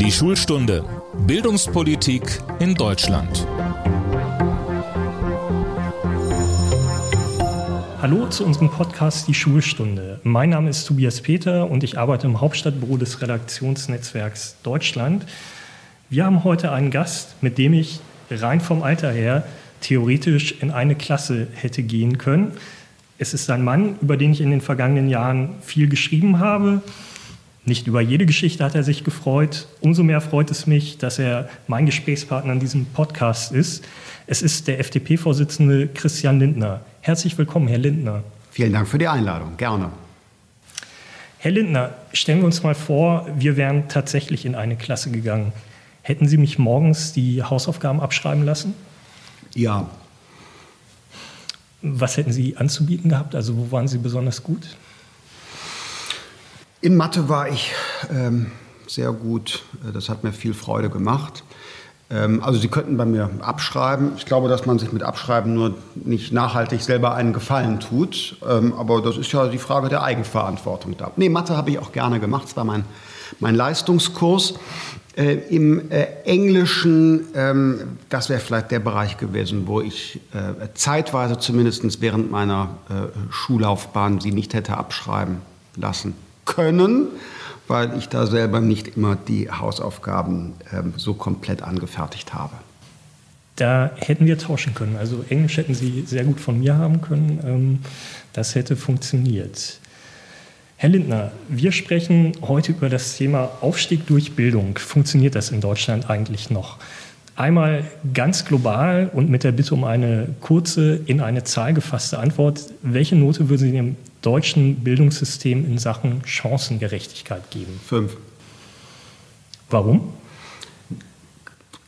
Die Schulstunde Bildungspolitik in Deutschland. Hallo zu unserem Podcast Die Schulstunde. Mein Name ist Tobias Peter und ich arbeite im Hauptstadtbüro des Redaktionsnetzwerks Deutschland. Wir haben heute einen Gast, mit dem ich rein vom Alter her theoretisch in eine Klasse hätte gehen können. Es ist ein Mann, über den ich in den vergangenen Jahren viel geschrieben habe. Nicht über jede Geschichte hat er sich gefreut. Umso mehr freut es mich, dass er mein Gesprächspartner in diesem Podcast ist. Es ist der FDP-Vorsitzende Christian Lindner. Herzlich willkommen, Herr Lindner. Vielen Dank für die Einladung. Gerne. Herr Lindner, stellen wir uns mal vor, wir wären tatsächlich in eine Klasse gegangen. Hätten Sie mich morgens die Hausaufgaben abschreiben lassen? Ja, was hätten Sie anzubieten gehabt? Also wo waren Sie besonders gut? In Mathe war ich ähm, sehr gut. Das hat mir viel Freude gemacht. Ähm, also Sie könnten bei mir abschreiben. Ich glaube, dass man sich mit Abschreiben nur nicht nachhaltig selber einen Gefallen tut. Ähm, aber das ist ja die Frage der Eigenverantwortung da. Nee, Mathe habe ich auch gerne gemacht. Das war mein, mein Leistungskurs. Äh, Im äh, Englischen, ähm, das wäre vielleicht der Bereich gewesen, wo ich äh, zeitweise zumindest während meiner äh, Schullaufbahn sie nicht hätte abschreiben lassen können, weil ich da selber nicht immer die Hausaufgaben ähm, so komplett angefertigt habe. Da hätten wir tauschen können. Also Englisch hätten Sie sehr gut von mir haben können. Ähm, das hätte funktioniert. Herr Lindner, wir sprechen heute über das Thema Aufstieg durch Bildung. Funktioniert das in Deutschland eigentlich noch? Einmal ganz global und mit der Bitte um eine kurze, in eine Zahl gefasste Antwort. Welche Note würden Sie dem deutschen Bildungssystem in Sachen Chancengerechtigkeit geben? Fünf. Warum?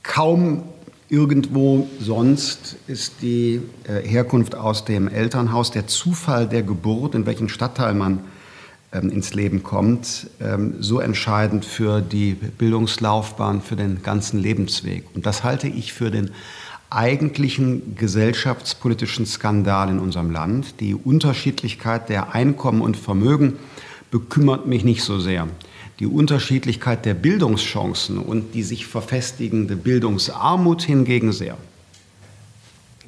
Kaum irgendwo sonst ist die äh, Herkunft aus dem Elternhaus, der Zufall der Geburt, in welchem Stadtteil man ähm, ins Leben kommt, ähm, so entscheidend für die Bildungslaufbahn, für den ganzen Lebensweg. Und das halte ich für den eigentlichen gesellschaftspolitischen Skandal in unserem Land. Die Unterschiedlichkeit der Einkommen und Vermögen bekümmert mich nicht so sehr. Die Unterschiedlichkeit der Bildungschancen und die sich verfestigende Bildungsarmut hingegen sehr.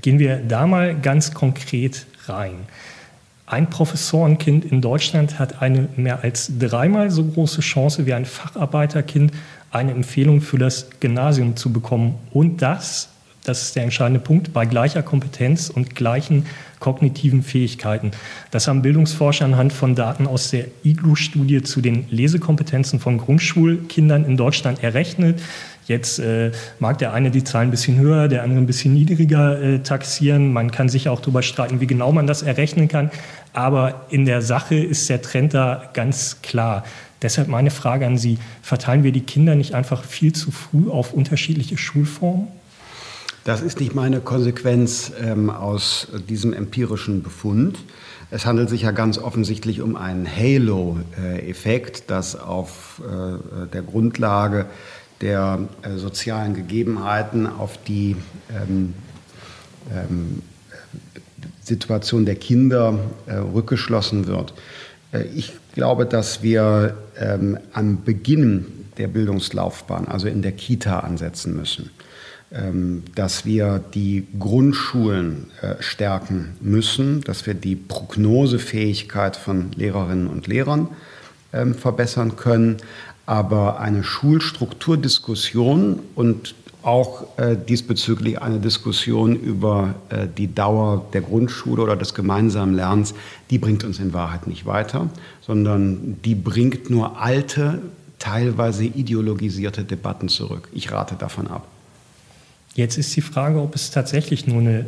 Gehen wir da mal ganz konkret rein. Ein Professorenkind in Deutschland hat eine mehr als dreimal so große Chance wie ein Facharbeiterkind, eine Empfehlung für das Gymnasium zu bekommen. Und das, das ist der entscheidende Punkt, bei gleicher Kompetenz und gleichen kognitiven Fähigkeiten. Das haben Bildungsforscher anhand von Daten aus der IGLU-Studie zu den Lesekompetenzen von Grundschulkindern in Deutschland errechnet. Jetzt äh, mag der eine die Zahlen ein bisschen höher, der andere ein bisschen niedriger äh, taxieren. Man kann sich auch darüber streiten, wie genau man das errechnen kann. Aber in der Sache ist der Trend da ganz klar. Deshalb meine Frage an Sie, verteilen wir die Kinder nicht einfach viel zu früh auf unterschiedliche Schulformen? Das ist nicht meine Konsequenz ähm, aus diesem empirischen Befund. Es handelt sich ja ganz offensichtlich um einen Halo-Effekt, das auf äh, der Grundlage der äh, sozialen Gegebenheiten auf die ähm, ähm, Situation der Kinder äh, rückgeschlossen wird. Ich glaube, dass wir ähm, am Beginn der Bildungslaufbahn, also in der Kita, ansetzen müssen. Ähm, dass wir die Grundschulen äh, stärken müssen, dass wir die Prognosefähigkeit von Lehrerinnen und Lehrern ähm, verbessern können, aber eine Schulstrukturdiskussion und auch äh, diesbezüglich eine Diskussion über äh, die Dauer der Grundschule oder des gemeinsamen Lernens, die bringt uns in Wahrheit nicht weiter, sondern die bringt nur alte, teilweise ideologisierte Debatten zurück. Ich rate davon ab. Jetzt ist die Frage, ob es tatsächlich nur eine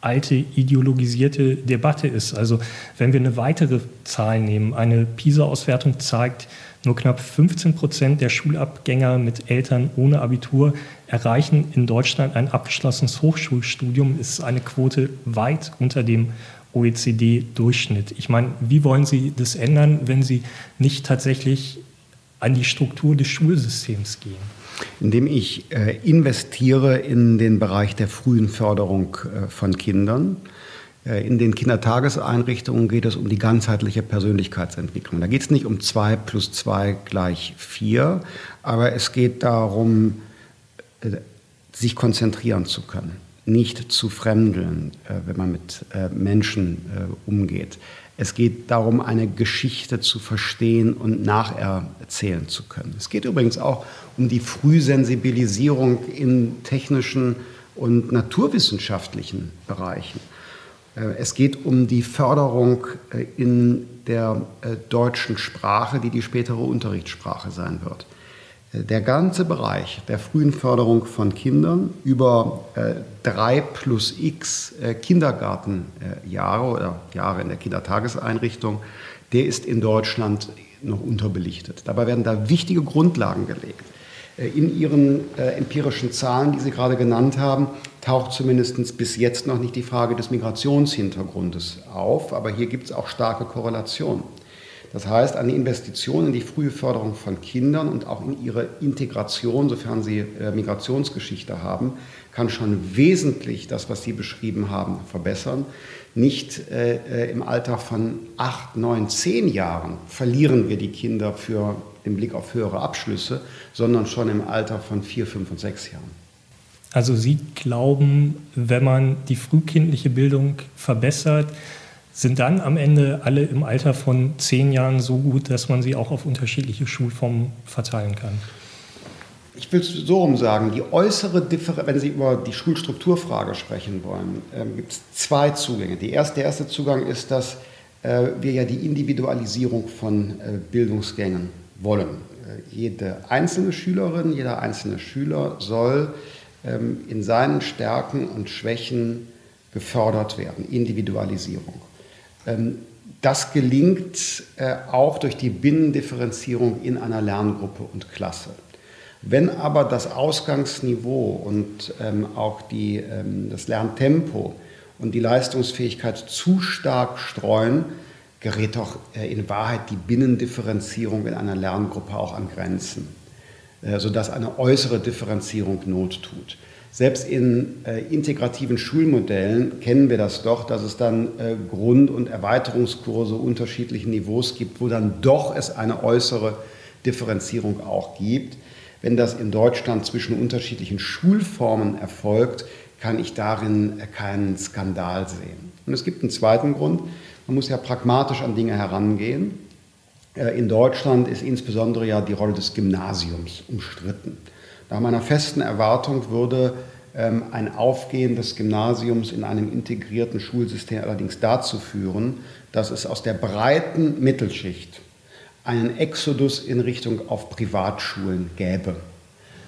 alte ideologisierte Debatte ist. Also wenn wir eine weitere Zahl nehmen, eine PISA-Auswertung zeigt, nur knapp 15 Prozent der Schulabgänger mit Eltern ohne Abitur erreichen in Deutschland ein abgeschlossenes Hochschulstudium. Ist eine Quote weit unter dem OECD-Durchschnitt. Ich meine, wie wollen Sie das ändern, wenn Sie nicht tatsächlich an die Struktur des Schulsystems gehen? Indem ich äh, investiere in den Bereich der frühen Förderung äh, von Kindern Äh, in den Kindertageseinrichtungen geht es um die ganzheitliche Persönlichkeitsentwicklung. Da geht es nicht um zwei plus zwei gleich vier, aber es geht darum, sich konzentrieren zu können, nicht zu fremdeln, wenn man mit Menschen umgeht. Es geht darum, eine Geschichte zu verstehen und nacherzählen zu können. Es geht übrigens auch um die Frühsensibilisierung in technischen und naturwissenschaftlichen Bereichen. Äh, es geht um die Förderung äh, in der äh, deutschen Sprache, die die spätere Unterrichtssprache sein wird. Der ganze Bereich der frühen Förderung von Kindern über drei plus x Kindergartenjahre oder Jahre in der Kindertageseinrichtung, der ist in Deutschland noch unterbelichtet. Dabei werden da wichtige Grundlagen gelegt. Äh, in Ihren äh, empirischen Zahlen, die Sie gerade genannt haben, taucht zumindest bis jetzt noch nicht die Frage des Migrationshintergrundes auf, aber hier gibt es auch starke Korrelationen. Das heißt, eine Investition in die frühe Förderung von Kindern und auch in ihre Integration, sofern sie äh, Migrationsgeschichte haben, kann schon wesentlich das, was Sie beschrieben haben, verbessern. Nicht äh, äh im Alter von acht, neun, zehn Jahren verlieren wir die Kinder für den Blick auf höhere Abschlüsse, sondern schon im Alter von vier, fünf und sechs Jahren. Also Sie glauben, wenn man die frühkindliche Bildung verbessert, sind dann am Ende alle im Alter von zehn Jahren so gut, dass man sie auch auf unterschiedliche Schulformen verteilen kann? Ich will es so rum sagen, die äußere Differenz, wenn Sie über die Schulstrukturfrage sprechen wollen, äh, gibt es zwei Zugänge. Erste, der erste Zugang ist, dass äh, wir ja die Individualisierung von äh, Bildungsgängen wollen. Äh, jede einzelne Schülerin, jeder einzelne Schüler soll ähm, in seinen Stärken und Schwächen gefördert werden, Individualisierung. Ähm, das gelingt äh, auch durch die Binnendifferenzierung in einer Lerngruppe und Klasse. Wenn aber das Ausgangsniveau und ähm, auch die, das Lerntempo und die Leistungsfähigkeit zu stark streuen, gerät doch äh, in Wahrheit die Binnendifferenzierung in einer Lerngruppe auch an Grenzen, äh, sodass eine äußere Differenzierung Not tut. Selbst in äh, integrativen Schulmodellen kennen wir das doch, dass es dann Grund- und Erweiterungskurse unterschiedlichen Niveaus gibt, wo dann doch es eine äußere Differenzierung auch gibt. Wenn das in Deutschland zwischen unterschiedlichen Schulformen erfolgt, kann ich darin keinen Skandal sehen. Und es gibt einen zweiten Grund, man muss ja pragmatisch an Dinge herangehen. Äh, in Deutschland ist insbesondere ja die Rolle des Gymnasiums umstritten. Nach meiner festen Erwartung würde ähm, ein Aufgehen des Gymnasiums in einem integrierten Schulsystem allerdings dazu führen, dass es aus der breiten Mittelschicht einen Exodus in Richtung auf Privatschulen gäbe.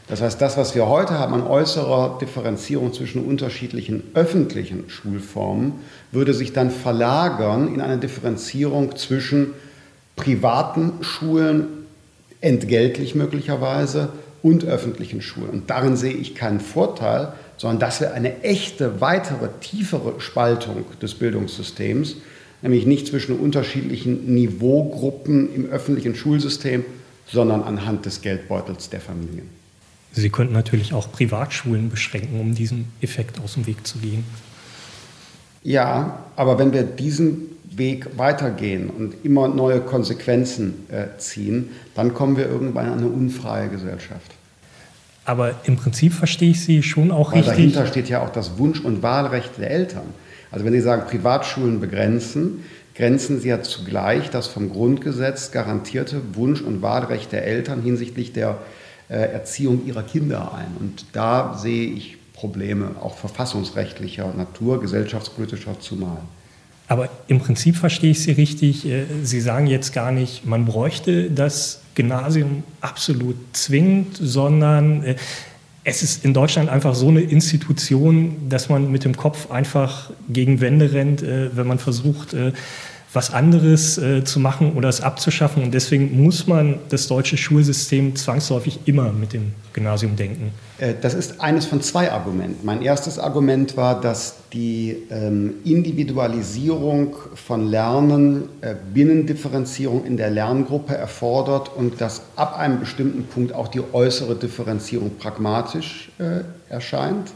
Das heißt, das, was wir heute haben an äußerer Differenzierung zwischen unterschiedlichen öffentlichen Schulformen, würde sich dann verlagern in eine Differenzierung zwischen privaten Schulen, entgeltlich möglicherweise, und öffentlichen Schulen. Und darin sehe ich keinen Vorteil, sondern das wäre eine echte, weitere, tiefere Spaltung des Bildungssystems, nämlich nicht zwischen unterschiedlichen Niveaugruppen im öffentlichen Schulsystem, sondern anhand des Geldbeutels der Familien. Sie könnten natürlich auch Privatschulen beschränken, um diesem Effekt aus dem Weg zu gehen. Ja, aber wenn wir diesen Weg weitergehen und immer neue Konsequenzen äh, ziehen, dann kommen wir irgendwann an eine unfreie Gesellschaft. Aber im Prinzip verstehe ich Sie schon auch Weil richtig. Dahinter steht ja auch das Wunsch- und Wahlrecht der Eltern. Also wenn Sie sagen, Privatschulen begrenzen, grenzen Sie ja zugleich das vom Grundgesetz garantierte Wunsch- und Wahlrecht der Eltern hinsichtlich der äh, Erziehung ihrer Kinder ein. Und da sehe ich Probleme, auch verfassungsrechtlicher Natur, gesellschaftspolitischer zumal. Aber im Prinzip verstehe ich Sie richtig. Äh, Sie sagen jetzt gar nicht, man bräuchte das Gymnasium absolut zwingend, sondern äh, es ist in Deutschland einfach so eine Institution, dass man mit dem Kopf einfach gegen Wände rennt, wenn man versucht, was anderes äh, zu machen oder es abzuschaffen. Und deswegen muss man das deutsche Schulsystem zwangsläufig immer mit dem Gymnasium denken. Äh, das ist eines von zwei Argumenten. Mein erstes Argument war, dass die ähm, Individualisierung von Lernen äh, Binnendifferenzierung in der Lerngruppe erfordert und dass ab einem bestimmten Punkt auch die äußere Differenzierung pragmatisch äh, erscheint.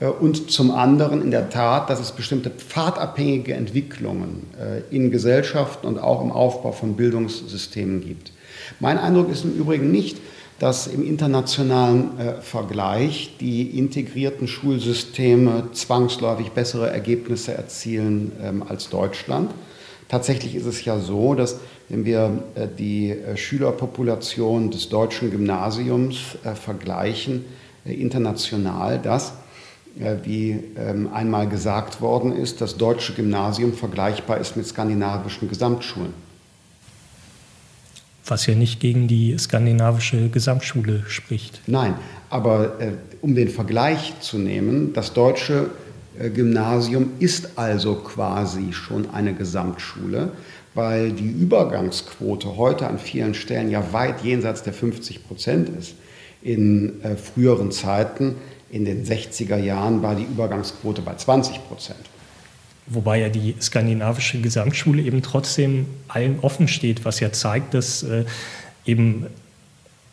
Äh, und zum anderen in der Tat, dass es bestimmte pfadabhängige Entwicklungen äh, in Gesellschaften und auch im Aufbau von Bildungssystemen gibt. Mein Eindruck ist im Übrigen nicht, dass im internationalen äh, Vergleich die integrierten Schulsysteme zwangsläufig bessere Ergebnisse erzielen ähm, als Deutschland. Tatsächlich ist es ja so, dass wenn wir die Schülerpopulation des deutschen Gymnasiums vergleichen, international, dass wie ähm, einmal gesagt worden ist, das deutsche Gymnasium vergleichbar ist mit skandinavischen Gesamtschulen was ja nicht gegen die skandinavische Gesamtschule spricht. Nein, aber äh, um den Vergleich zu nehmen, das deutsche äh, Gymnasium ist also quasi schon eine Gesamtschule, weil die Übergangsquote heute an vielen Stellen ja weit jenseits der 50 Prozent ist. In äh, früheren Zeiten, in den 60er Jahren, war die Übergangsquote bei 20 Prozent. Wobei ja die skandinavische Gesamtschule eben trotzdem allen offen steht, was ja zeigt, dass äh, eben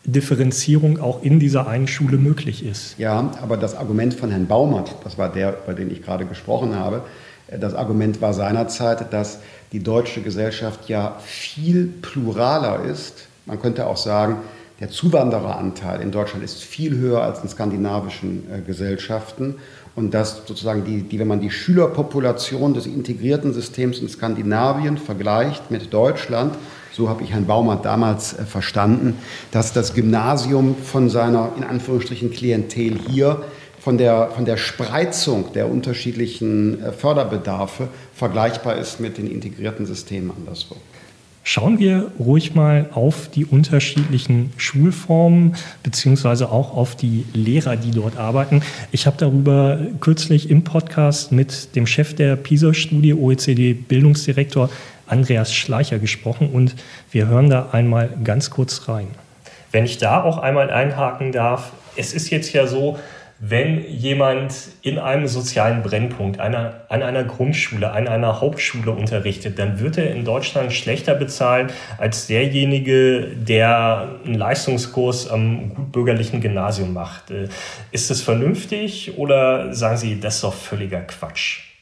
Differenzierung auch in dieser einen Schule möglich ist. Ja, aber das Argument von Herrn Baumert, das war der, über den ich gerade gesprochen habe, äh, das Argument war seinerzeit, dass die deutsche Gesellschaft ja viel pluraler ist. Man könnte auch sagen, der Zuwandereranteil in Deutschland ist viel höher als in skandinavischen äh, Gesellschaften und dass sozusagen die, die, wenn man die Schülerpopulation des integrierten Systems in Skandinavien vergleicht mit Deutschland, so habe ich Herrn Baumert damals äh, verstanden, dass das Gymnasium von seiner in Anführungsstrichen Klientel hier von der, von der Spreizung der unterschiedlichen äh, Förderbedarfe vergleichbar ist mit den integrierten Systemen anderswo. Schauen wir ruhig mal auf die unterschiedlichen Schulformen beziehungsweise auch auf die Lehrer, die dort arbeiten. Ich habe darüber kürzlich im Podcast mit dem Chef der PISA-Studie, OECD-Bildungsdirektor Andreas Schleicher gesprochen und wir hören da einmal ganz kurz rein. Wenn ich da auch einmal einhaken darf, es ist jetzt ja so, wenn jemand in einem sozialen Brennpunkt, einer, an einer Grundschule, an einer Hauptschule unterrichtet, dann wird er in Deutschland schlechter bezahlt als derjenige, der einen Leistungskurs am gutbürgerlichen Gymnasium macht. Äh, ist das vernünftig oder sagen Sie, das ist doch völliger Quatsch?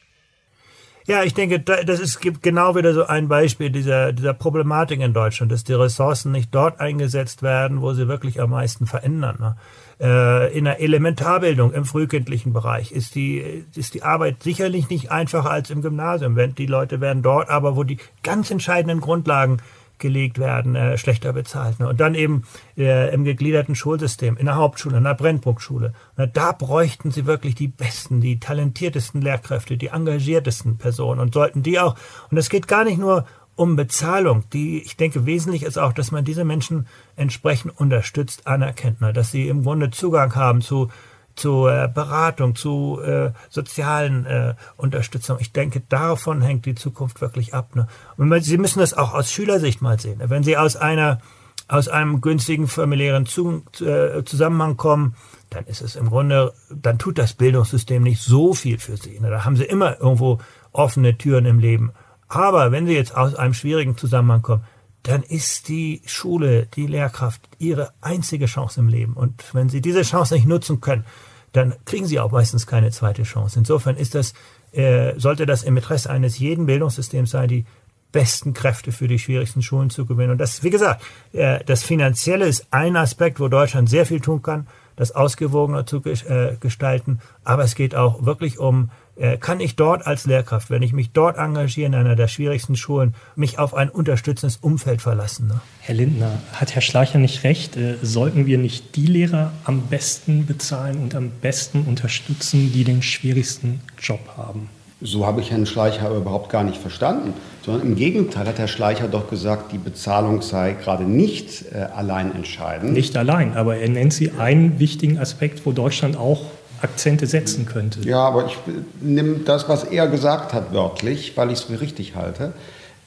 Ja, ich denke, das ist genau wieder so ein Beispiel dieser, dieser Problematik in Deutschland, dass die Ressourcen nicht dort eingesetzt werden, wo sie wirklich am meisten verändern. Ne? Äh, in der Elementarbildung im frühkindlichen Bereich ist die, ist die Arbeit sicherlich nicht einfacher als im Gymnasium. Die Leute werden dort aber, wo die ganz entscheidenden Grundlagen gelegt werden, äh, schlechter bezahlt. Ne? Und dann eben äh, im gegliederten Schulsystem, in der Hauptschule, in der Brennpunktschule. Ne? Da bräuchten sie wirklich die besten, die talentiertesten Lehrkräfte, die engagiertesten Personen und sollten die auch. Und es geht gar nicht nur um Bezahlung. Die, ich denke, wesentlich ist auch, dass man diese Menschen entsprechend unterstützt, anerkennt, ne? dass sie im Grunde Zugang haben zu zu äh, Beratung, zu äh, sozialen äh, Unterstützung. Ich denke, davon hängt die Zukunft wirklich ab. Ne? Und Sie müssen das auch aus Schülersicht mal sehen. Ne? Wenn Sie aus einer aus einem günstigen familiären zu, äh, Zusammenhang kommen, dann ist es im Grunde, dann tut das Bildungssystem nicht so viel für Sie. Ne? Da haben Sie immer irgendwo offene Türen im Leben. Aber wenn Sie jetzt aus einem schwierigen Zusammenhang kommen, dann ist die Schule, die Lehrkraft ihre einzige Chance im Leben. Und wenn sie diese Chance nicht nutzen können, dann kriegen sie auch meistens keine zweite Chance. Insofern ist das, äh, sollte das im Interesse eines jeden Bildungssystems sein, die besten Kräfte für die schwierigsten Schulen zu gewinnen. Und das, wie gesagt, äh, das Finanzielle ist ein Aspekt, wo Deutschland sehr viel tun kann, das ausgewogener zu äh, gestalten. Aber es geht auch wirklich um kann ich dort als Lehrkraft, wenn ich mich dort engagiere in einer der schwierigsten Schulen, mich auf ein unterstützendes Umfeld verlassen. Ne? Herr Lindner, hat Herr Schleicher nicht recht? Äh, sollten wir nicht die Lehrer am besten bezahlen und am besten unterstützen, die den schwierigsten Job haben? So habe ich Herrn Schleicher aber überhaupt gar nicht verstanden, sondern im Gegenteil hat Herr Schleicher doch gesagt, die Bezahlung sei gerade nicht äh, allein entscheidend. Nicht allein, aber er nennt sie einen wichtigen Aspekt, wo Deutschland auch Akzente setzen könnte. Ja, aber ich nehme das, was er gesagt hat, wörtlich, weil ich es für richtig halte.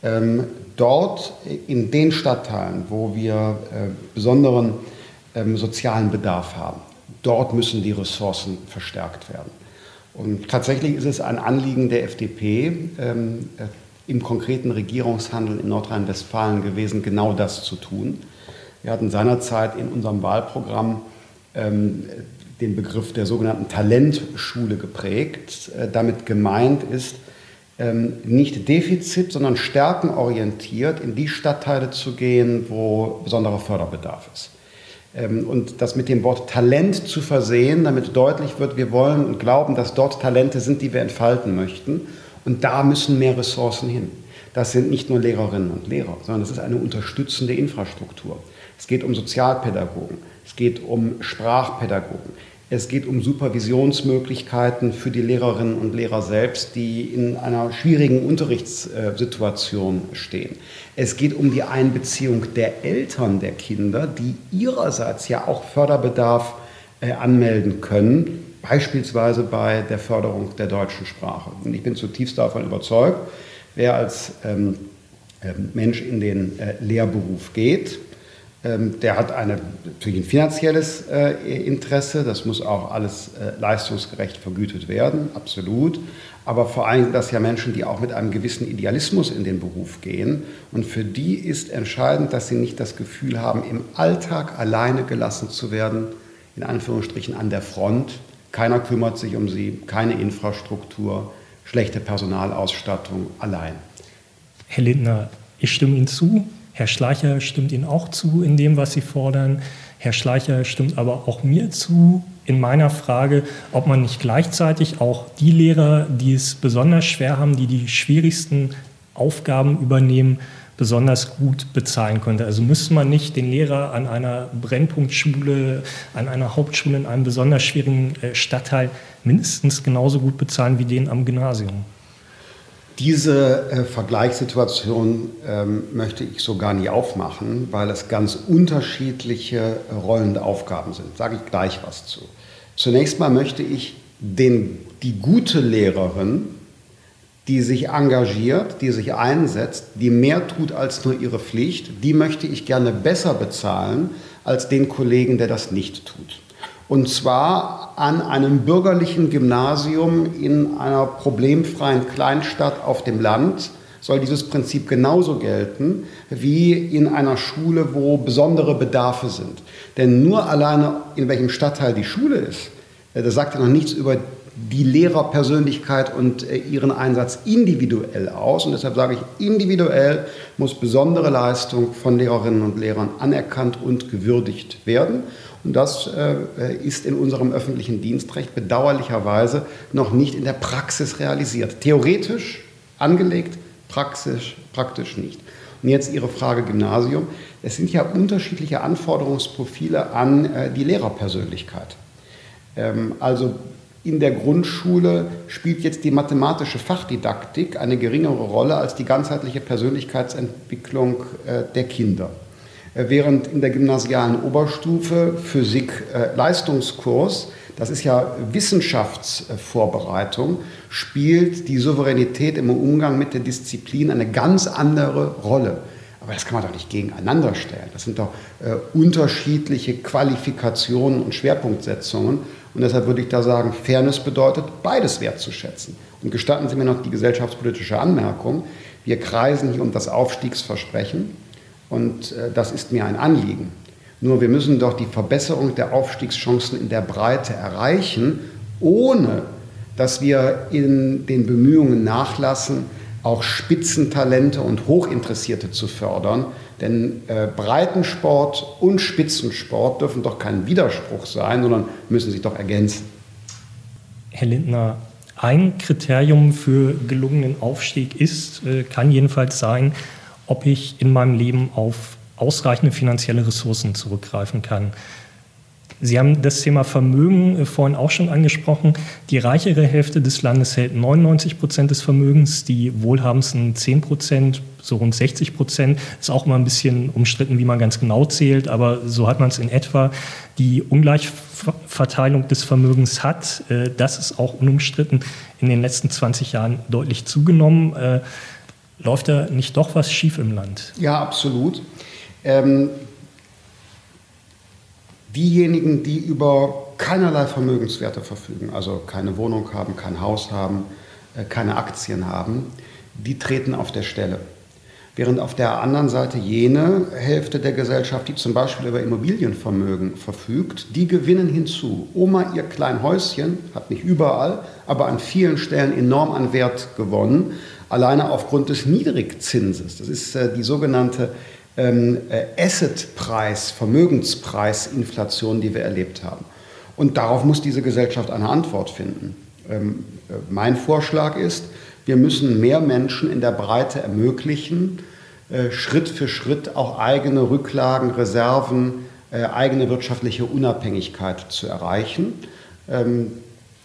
Ähm, dort in den Stadtteilen, wo wir äh, besonderen ähm, sozialen Bedarf haben, dort müssen die Ressourcen verstärkt werden. Und tatsächlich ist es ein Anliegen der FDP, ähm, äh, im konkreten Regierungshandel in Nordrhein-Westfalen gewesen, genau das zu tun. Wir hatten seinerzeit in unserem Wahlprogramm ähm, den Begriff der sogenannten Talentschule geprägt. Äh, damit gemeint ist, ähm, nicht defizit, sondern stärkenorientiert in die Stadtteile zu gehen, wo besonderer Förderbedarf ist. Ähm, und das mit dem Wort Talent zu versehen, damit deutlich wird, wir wollen und glauben, dass dort Talente sind, die wir entfalten möchten. Und da müssen mehr Ressourcen hin. Das sind nicht nur Lehrerinnen und Lehrer, sondern es ist eine unterstützende Infrastruktur. Es geht um Sozialpädagogen, es geht um Sprachpädagogen, es geht um Supervisionsmöglichkeiten für die Lehrerinnen und Lehrer selbst, die in einer schwierigen Unterrichtssituation stehen. Es geht um die Einbeziehung der Eltern der Kinder, die ihrerseits ja auch Förderbedarf äh, anmelden können, beispielsweise bei der Förderung der deutschen Sprache. Und ich bin zutiefst davon überzeugt, wer als ähm, ähm Mensch in den äh, Lehrberuf geht, der hat eine, natürlich ein finanzielles äh, Interesse, das muss auch alles äh, leistungsgerecht vergütet werden, absolut. Aber vor allem sind das ja Menschen, die auch mit einem gewissen Idealismus in den Beruf gehen. Und für die ist entscheidend, dass sie nicht das Gefühl haben, im Alltag alleine gelassen zu werden, in Anführungsstrichen an der Front. Keiner kümmert sich um sie, keine Infrastruktur, schlechte Personalausstattung, allein. Herr Lindner, ich stimme Ihnen zu. Herr Schleicher stimmt Ihnen auch zu in dem, was Sie fordern. Herr Schleicher stimmt aber auch mir zu in meiner Frage, ob man nicht gleichzeitig auch die Lehrer, die es besonders schwer haben, die die schwierigsten Aufgaben übernehmen, besonders gut bezahlen könnte. Also müsste man nicht den Lehrer an einer Brennpunktschule, an einer Hauptschule in einem besonders schwierigen äh, Stadtteil mindestens genauso gut bezahlen wie den am Gymnasium? Diese äh, Vergleichssituation ähm, möchte ich so gar nicht aufmachen, weil es ganz unterschiedliche äh, rollende Aufgaben sind. Sage ich gleich was zu. Zunächst mal möchte ich den, die gute Lehrerin, die sich engagiert, die sich einsetzt, die mehr tut als nur ihre Pflicht, die möchte ich gerne besser bezahlen als den Kollegen, der das nicht tut. Und zwar an einem bürgerlichen Gymnasium in einer problemfreien Kleinstadt auf dem Land soll dieses Prinzip genauso gelten wie in einer Schule, wo besondere Bedarfe sind. Denn nur alleine, in welchem Stadtteil die Schule ist, äh, das sagt ja noch nichts über die Lehrerpersönlichkeit und äh, ihren Einsatz individuell aus. Und deshalb sage ich, individuell muss besondere Leistung von Lehrerinnen und Lehrern anerkannt und gewürdigt werden. Und das äh, ist in unserem öffentlichen Dienstrecht bedauerlicherweise noch nicht in der Praxis realisiert. Theoretisch angelegt, praxisch, praktisch nicht. Und jetzt Ihre Frage Gymnasium. Es sind ja unterschiedliche Anforderungsprofile an äh, die Lehrerpersönlichkeit. Ähm, also in der Grundschule spielt jetzt die mathematische Fachdidaktik eine geringere Rolle als die ganzheitliche Persönlichkeitsentwicklung äh, der Kinder. Äh, während in der gymnasialen Oberstufe Physik äh, Leistungskurs, das ist ja Wissenschaftsvorbereitung, spielt die Souveränität im Umgang mit der Disziplin eine ganz andere Rolle. Aber das kann man doch nicht gegeneinander stellen. Das sind doch äh, unterschiedliche Qualifikationen und Schwerpunktsetzungen. Und deshalb würde ich da sagen, Fairness bedeutet, beides wertzuschätzen. Und gestatten Sie mir noch die gesellschaftspolitische Anmerkung. Wir kreisen hier um das Aufstiegsversprechen. Und äh, das ist mir ein Anliegen. Nur wir müssen doch die Verbesserung der Aufstiegschancen in der Breite erreichen, ohne dass wir in den Bemühungen nachlassen, auch Spitzentalente und Hochinteressierte zu fördern. Denn äh, Breitensport und Spitzensport dürfen doch kein Widerspruch sein, sondern müssen sich doch ergänzen. Herr Lindner, ein Kriterium für gelungenen Aufstieg ist, äh, kann jedenfalls sein, ob ich in meinem Leben auf ausreichende finanzielle Ressourcen zurückgreifen kann. Sie haben das Thema Vermögen äh, vorhin auch schon angesprochen. Die reichere Hälfte des Landes hält 99 Prozent des Vermögens, die wohlhabendsten 10 Prozent, so rund 60 Prozent. Ist auch mal ein bisschen umstritten, wie man ganz genau zählt, aber so hat man es in etwa. Die Ungleichverteilung des Vermögens hat, äh, das ist auch unumstritten, in den letzten 20 Jahren deutlich zugenommen. Äh, Läuft da nicht doch was schief im Land? Ja, absolut. Ähm, diejenigen, die über keinerlei Vermögenswerte verfügen, also keine Wohnung haben, kein Haus haben, äh, keine Aktien haben, die treten auf der Stelle. während auf der anderen Seite jene Hälfte der Gesellschaft, die zum Beispiel über Immobilienvermögen verfügt, die gewinnen hinzu. Oma, ihr klein Häuschen, hat nicht überall, aber an vielen Stellen enorm an Wert gewonnen, alleine aufgrund des Niedrigzinses. Das ist äh, die sogenannte ähm, äh, Assetpreis, Vermögenspreisinflation, die wir erlebt haben. Und darauf muss diese Gesellschaft eine Antwort finden. Ähm, äh, mein Vorschlag ist, wir müssen mehr Menschen in der Breite ermöglichen, äh, Schritt für Schritt auch eigene Rücklagen, Reserven, eigene wirtschaftliche Unabhängigkeit zu erreichen. Ähm,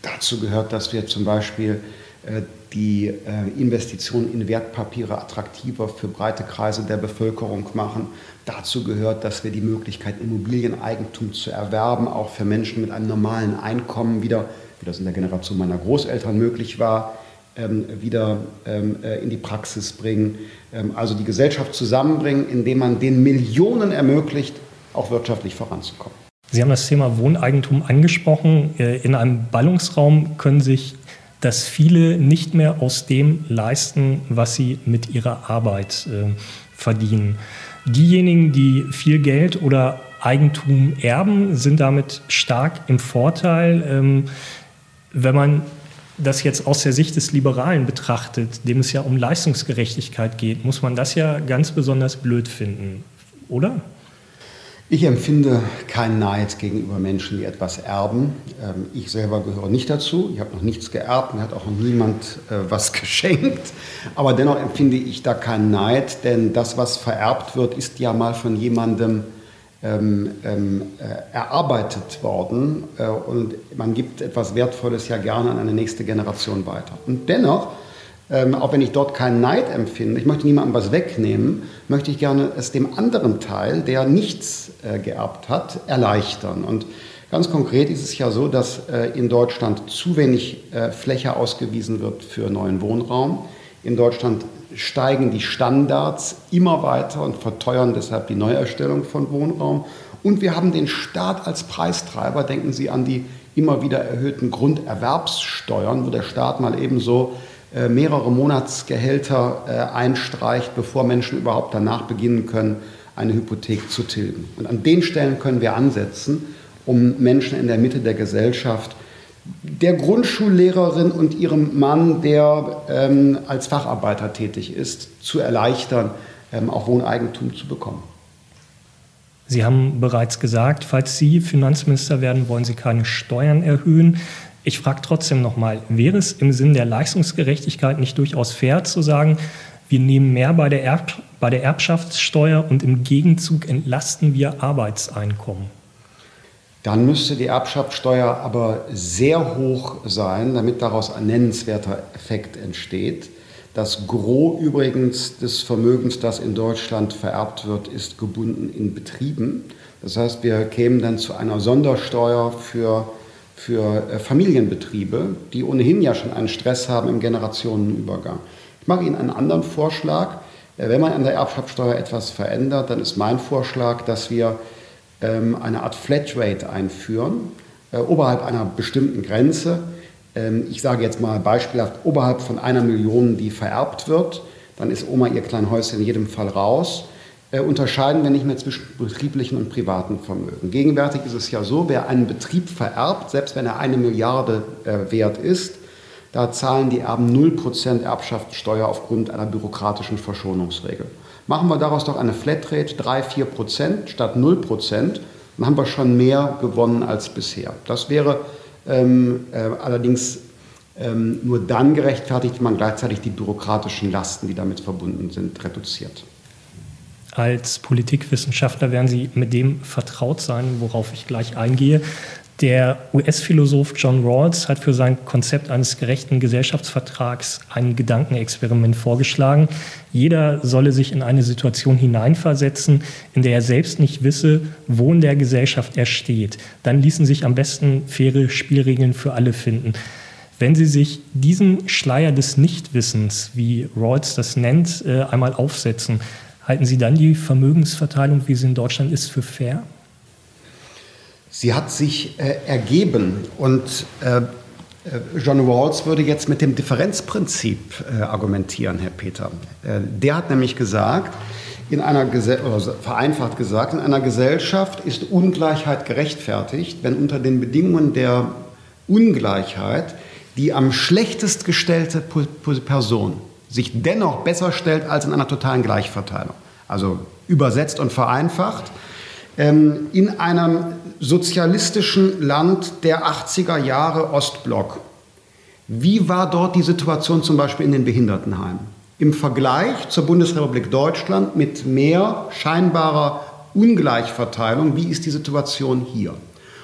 dazu gehört, dass wir zum Beispiel äh, die äh, Investitionen in Wertpapiere attraktiver für breite Kreise der Bevölkerung machen. Dazu gehört, dass wir die Möglichkeit, Immobilieneigentum zu erwerben, auch für Menschen mit einem normalen Einkommen wieder, wie das in der Generation meiner Großeltern möglich war, ähm, wieder ähm, äh, in die Praxis bringen. Ähm, also die Gesellschaft zusammenbringen, indem man den Millionen ermöglicht, auch wirtschaftlich voranzukommen. Sie haben das Thema Wohneigentum angesprochen. In einem Ballungsraum können sich dass viele nicht mehr aus dem leisten, was sie mit ihrer Arbeit äh, verdienen. Diejenigen, die viel Geld oder Eigentum erben, sind damit stark im Vorteil. Ähm, wenn man das jetzt aus der Sicht des Liberalen betrachtet, dem es ja um Leistungsgerechtigkeit geht, muss man das ja ganz besonders blöd finden, oder? Ich empfinde keinen Neid gegenüber Menschen, die etwas erben. Ähm, ich selber gehöre nicht dazu. Ich habe noch nichts geerbt, mir hat auch noch niemand äh, was geschenkt. Aber dennoch empfinde ich da keinen Neid, denn das, was vererbt wird, ist ja mal von jemandem ähm, ähm, äh, erarbeitet worden. Äh, und man gibt etwas Wertvolles ja gerne an eine nächste Generation weiter. Und dennoch ähm, auch wenn ich dort keinen Neid empfinde, ich möchte niemandem was wegnehmen, möchte ich gerne es dem anderen Teil, der nichts äh, geerbt hat, erleichtern. Und ganz konkret ist es ja so, dass äh, in Deutschland zu wenig äh, Fläche ausgewiesen wird für neuen Wohnraum. In Deutschland steigen die Standards immer weiter und verteuern deshalb die Neuerstellung von Wohnraum. Und wir haben den Staat als Preistreiber. Denken Sie an die immer wieder erhöhten Grunderwerbssteuern, wo der Staat mal ebenso mehrere Monatsgehälter äh, einstreicht, bevor Menschen überhaupt danach beginnen können, eine Hypothek zu tilgen. Und an den Stellen können wir ansetzen, um Menschen in der Mitte der Gesellschaft, der Grundschullehrerin und ihrem Mann, der ähm, als Facharbeiter tätig ist, zu erleichtern, ähm, auch Wohneigentum zu bekommen. Sie haben bereits gesagt, falls Sie Finanzminister werden, wollen Sie keine Steuern erhöhen. Ich frage trotzdem nochmal, wäre es im Sinn der Leistungsgerechtigkeit nicht durchaus fair zu sagen, wir nehmen mehr bei der, Erb bei der Erbschaftssteuer und im Gegenzug entlasten wir Arbeitseinkommen? Dann müsste die Erbschaftssteuer aber sehr hoch sein, damit daraus ein nennenswerter Effekt entsteht. Das Gros übrigens des Vermögens, das in Deutschland vererbt wird, ist gebunden in Betrieben. Das heißt, wir kämen dann zu einer Sondersteuer für für äh, Familienbetriebe, die ohnehin ja schon einen Stress haben im Generationenübergang. Ich mache Ihnen einen anderen Vorschlag. Äh, wenn man an der Erbschaftssteuer etwas verändert, dann ist mein Vorschlag, dass wir ähm, eine Art Flatrate einführen, äh, oberhalb einer bestimmten Grenze. Ähm, ich sage jetzt mal beispielhaft, oberhalb von einer Million, die vererbt wird, dann ist Oma ihr Kleinhäuschen in jedem Fall raus unterscheiden wir nicht mehr zwischen betrieblichen und privaten Vermögen. Gegenwärtig ist es ja so, wer einen Betrieb vererbt, selbst wenn er eine Milliarde äh, wert ist, da zahlen die Erben 0% Erbschaftssteuer aufgrund einer bürokratischen Verschonungsregel. Machen wir daraus doch eine Flatrate 3-4% statt 0%, dann haben wir schon mehr gewonnen als bisher. Das wäre ähm, äh, allerdings ähm, nur dann gerechtfertigt, wenn man gleichzeitig die bürokratischen Lasten, die damit verbunden sind, reduziert. Als Politikwissenschaftler werden Sie mit dem vertraut sein, worauf ich gleich eingehe. Der US-Philosoph John Rawls hat für sein Konzept eines gerechten Gesellschaftsvertrags ein Gedankenexperiment vorgeschlagen. Jeder solle sich in eine Situation hineinversetzen, in der er selbst nicht wisse, wo in der Gesellschaft er steht. Dann ließen sich am besten faire Spielregeln für alle finden. Wenn Sie sich diesen Schleier des Nichtwissens, wie Rawls das nennt, äh, einmal aufsetzen, Halten Sie dann die Vermögensverteilung, wie sie in Deutschland ist, für fair? Sie hat sich äh, ergeben und äh, Äh, John Rawls würde jetzt mit dem Differenzprinzip äh, argumentieren, Herr Peter. Äh, der hat nämlich gesagt, in einer oder vereinfacht gesagt, in einer Gesellschaft ist Ungleichheit gerechtfertigt, wenn unter den Bedingungen der Ungleichheit die am schlechtest gestellte Person sich dennoch besser stellt als in einer totalen Gleichverteilung. Also übersetzt und vereinfacht. Ähm, in einem sozialistischen Land der 80er Jahre Ostblock. Wie war dort die Situation zum Beispiel in den Behindertenheimen? Im Vergleich zur Bundesrepublik Deutschland mit mehr scheinbarer Ungleichverteilung, wie ist die Situation hier?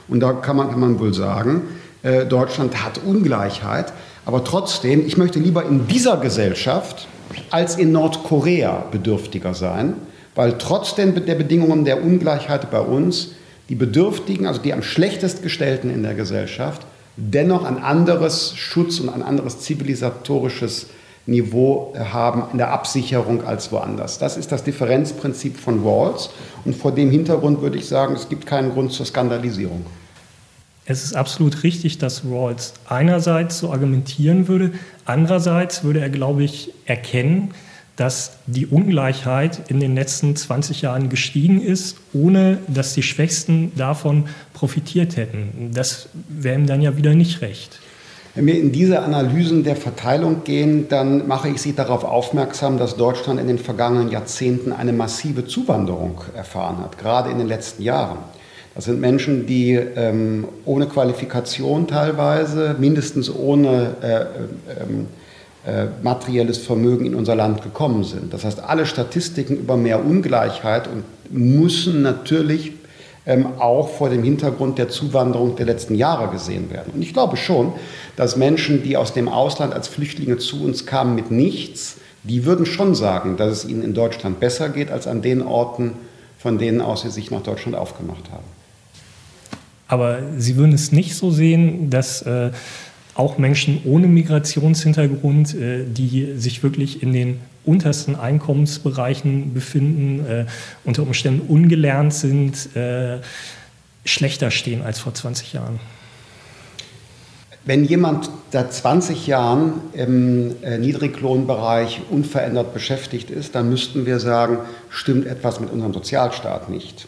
Und da kann man, kann man wohl sagen, äh, Deutschland hat Ungleichheit, aber trotzdem, ich möchte lieber in dieser Gesellschaft als in Nordkorea bedürftiger sein, weil trotz der Bedingungen der Ungleichheit bei uns die Bedürftigen, also die am schlechtest gestellten in der Gesellschaft, dennoch ein anderes Schutz und ein anderes zivilisatorisches Niveau haben in der Absicherung als woanders. Das ist das Differenzprinzip von Rawls und vor dem Hintergrund würde ich sagen, es gibt keinen Grund zur Skandalisierung. Es ist absolut richtig, dass Rawls einerseits so argumentieren würde, andererseits würde er, glaube ich, erkennen, dass die Ungleichheit in den letzten 20 Jahren gestiegen ist, ohne dass die Schwächsten davon profitiert hätten. Das wäre ihm dann ja wieder nicht recht. Wenn wir in diese Analysen der Verteilung gehen, dann mache ich Sie darauf aufmerksam, dass Deutschland in den vergangenen Jahrzehnten eine massive Zuwanderung erfahren hat, gerade in den letzten Jahren. Das sind Menschen, die ähm, ohne Qualifikation teilweise, mindestens ohne äh, ähm, äh, materielles Vermögen in unser Land gekommen sind. Das heißt, alle Statistiken über mehr Ungleichheit und müssen natürlich ähm, auch vor dem Hintergrund der Zuwanderung der letzten Jahre gesehen werden. Und ich glaube schon, dass Menschen, die aus dem Ausland als Flüchtlinge zu uns kamen mit nichts, die würden schon sagen, dass es ihnen in Deutschland besser geht als an den Orten, von denen aus sie sich nach Deutschland aufgemacht haben. Aber Sie würden es nicht so sehen, dass äh, auch Menschen ohne Migrationshintergrund, äh, die sich wirklich in den untersten Einkommensbereichen befinden, äh, unter Umständen ungelernt sind, äh, schlechter stehen als vor 20 Jahren. Wenn jemand seit 20 Jahren im Niedriglohnbereich unverändert beschäftigt ist, dann müssten wir sagen, stimmt etwas mit unserem Sozialstaat nicht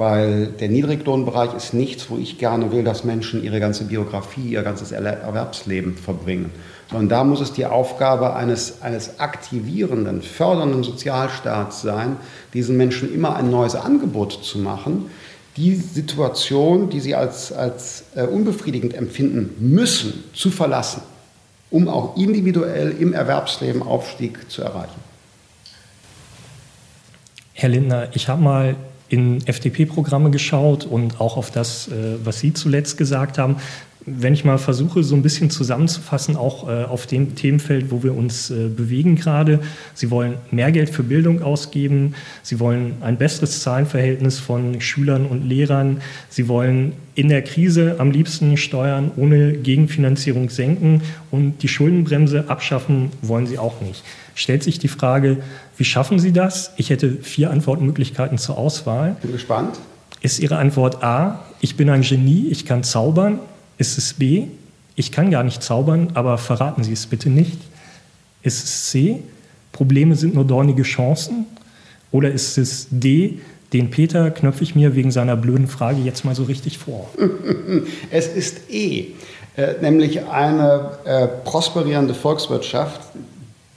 weil der Niedriglohnbereich ist nichts, wo ich gerne will, dass Menschen ihre ganze Biografie, ihr ganzes Erwerbsleben verbringen. Sondern da muss es die Aufgabe eines, eines aktivierenden, fördernden Sozialstaats sein, diesen Menschen immer ein neues Angebot zu machen, die Situation, die sie als, als äh, unbefriedigend empfinden müssen, zu verlassen, um auch individuell im Erwerbsleben Aufstieg zu erreichen. Herr Lindner, ich habe mal in FDP-Programme geschaut und auch auf das, äh, was Sie zuletzt gesagt haben. Wenn ich mal versuche, so ein bisschen zusammenzufassen, auch äh, auf dem Themenfeld, wo wir uns äh, bewegen gerade. Sie wollen mehr Geld für Bildung ausgeben. Sie wollen ein besseres Zahlenverhältnis von Schülern und Lehrern. Sie wollen in der Krise am liebsten Steuern ohne Gegenfinanzierung senken und die Schuldenbremse abschaffen wollen Sie auch nicht stellt sich die Frage, wie schaffen Sie das? Ich hätte vier Antwortmöglichkeiten zur Auswahl. Bin gespannt. Ist Ihre Antwort A, ich bin ein Genie, ich kann zaubern? Ist es B, ich kann gar nicht zaubern, aber verraten Sie es bitte nicht? Ist es C, Probleme sind nur dornige Chancen? Oder ist es D, den Peter knöpfe ich mir wegen seiner blöden Frage jetzt mal so richtig vor? Es ist E, äh, nämlich eine äh, prosperierende Volkswirtschaft,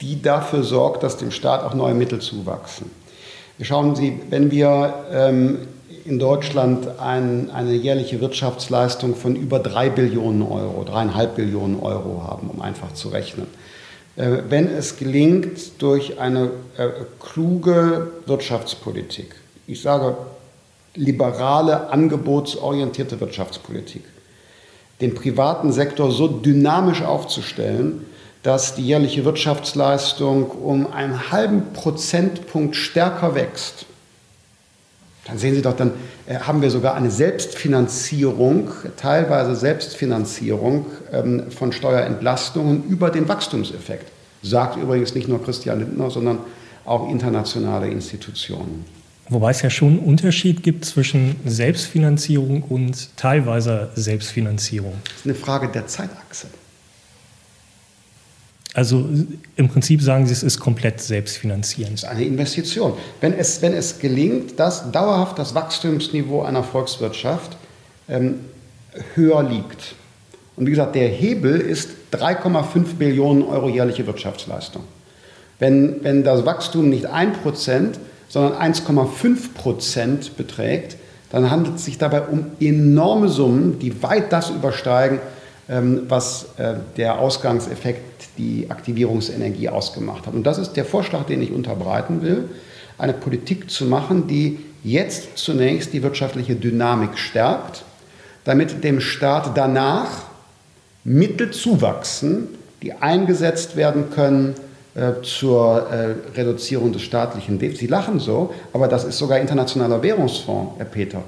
die dafür sorgt, dass dem Staat auch neue Mittel zuwachsen. Schauen Sie, wenn wir ähm, in Deutschland ein, eine jährliche Wirtschaftsleistung von über drei Billionen Euro, dreieinhalb Billionen Euro haben, um einfach zu rechnen. Äh, wenn es gelingt, durch eine äh, kluge Wirtschaftspolitik, ich sage liberale, angebotsorientierte Wirtschaftspolitik, den privaten Sektor so dynamisch aufzustellen, dass die jährliche Wirtschaftsleistung um einen halben Prozentpunkt stärker wächst, dann sehen Sie doch, dann äh, haben wir sogar eine Selbstfinanzierung, teilweise Selbstfinanzierung ähm, von Steuerentlastungen über den Wachstumseffekt. Sagt übrigens nicht nur Christian Lindner, sondern auch internationale Institutionen. Wobei es ja schon einen Unterschied gibt zwischen Selbstfinanzierung und teilweiser Selbstfinanzierung. Das ist eine Frage der Zeitachse. Also im Prinzip sagen Sie, es ist komplett selbstfinanzierend. Es ist eine Investition. Wenn es, wenn es gelingt, dass dauerhaft das Wachstumsniveau einer Volkswirtschaft ähm, höher liegt. Und wie gesagt, der Hebel ist 3,5 Billionen Euro jährliche Wirtschaftsleistung. Wenn, wenn das Wachstum nicht 1%, sondern 1,5% beträgt, dann handelt es sich dabei um enorme Summen, die weit das übersteigen, was äh, der Ausgangseffekt, die Aktivierungsenergie ausgemacht hat. Und das ist der Vorschlag, den ich unterbreiten will, eine Politik zu machen, die jetzt zunächst die wirtschaftliche Dynamik stärkt, damit dem Staat danach Mittel zuwachsen, die eingesetzt werden können äh, zur äh, Reduzierung des staatlichen Defizits. Sie lachen so, aber das ist sogar internationaler Währungsfonds, Herr Peter, ähm,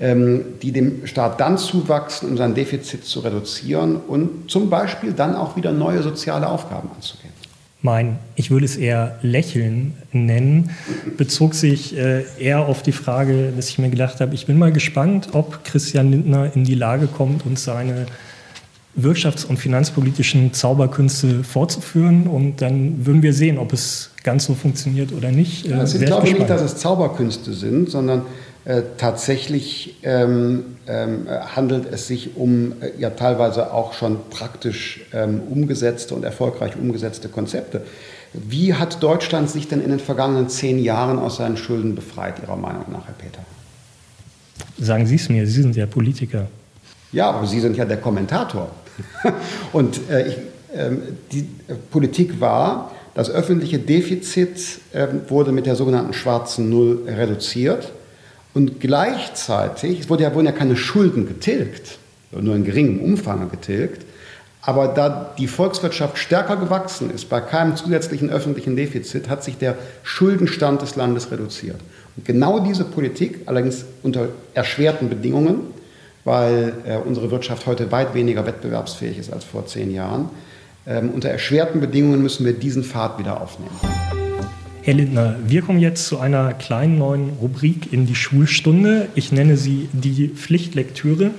die dem Staat dann zuwachsen, um sein Defizit zu reduzieren und zum Beispiel dann auch wieder neue soziale Aufgaben anzugehen. Mein, ich würde es eher Lächeln nennen, bezog sich äh, eher auf die Frage, dass ich mir gedacht habe, ich bin mal gespannt, ob Christian Lindner in die Lage kommt, uns seine wirtschafts- und finanzpolitischen Zauberkünste fortzuführen. Und dann würden wir sehen, ob es ganz so funktioniert oder nicht. Ja, es ist, glaube ich, nicht, dass es Zauberkünste sind, sondern äh, tatsächlich ähm, ähm, handelt es sich um äh, ja teilweise auch schon praktisch ähm, umgesetzte und erfolgreich umgesetzte Konzepte. Wie hat Deutschland sich denn in den vergangenen zehn Jahren aus seinen Schulden befreit, Ihrer Meinung nach, Herr Peter? Sagen Sie es mir, Sie sind ja Politiker. Ja, aber Sie sind ja der Kommentator. Und äh, ich, äh, die Politik war, das öffentliche Defizit äh, wurde mit der sogenannten schwarzen Null reduziert. Und gleichzeitig, es wurde ja, wurden ja keine Schulden getilgt, nur in geringem Umfang getilgt. Aber da die Volkswirtschaft stärker gewachsen ist, bei keinem zusätzlichen öffentlichen Defizit, hat sich der Schuldenstand des Landes reduziert. Und genau diese Politik, allerdings unter erschwerten Bedingungen, weil äh, unsere Wirtschaft heute weit weniger wettbewerbsfähig ist als vor zehn Jahren. Ähm, unter erschwerten Bedingungen müssen wir diesen Pfad wieder aufnehmen. Herr Lindner, wir kommen jetzt zu einer kleinen neuen Rubrik in die Schulstunde. Ich nenne sie die Pflichtlektüre.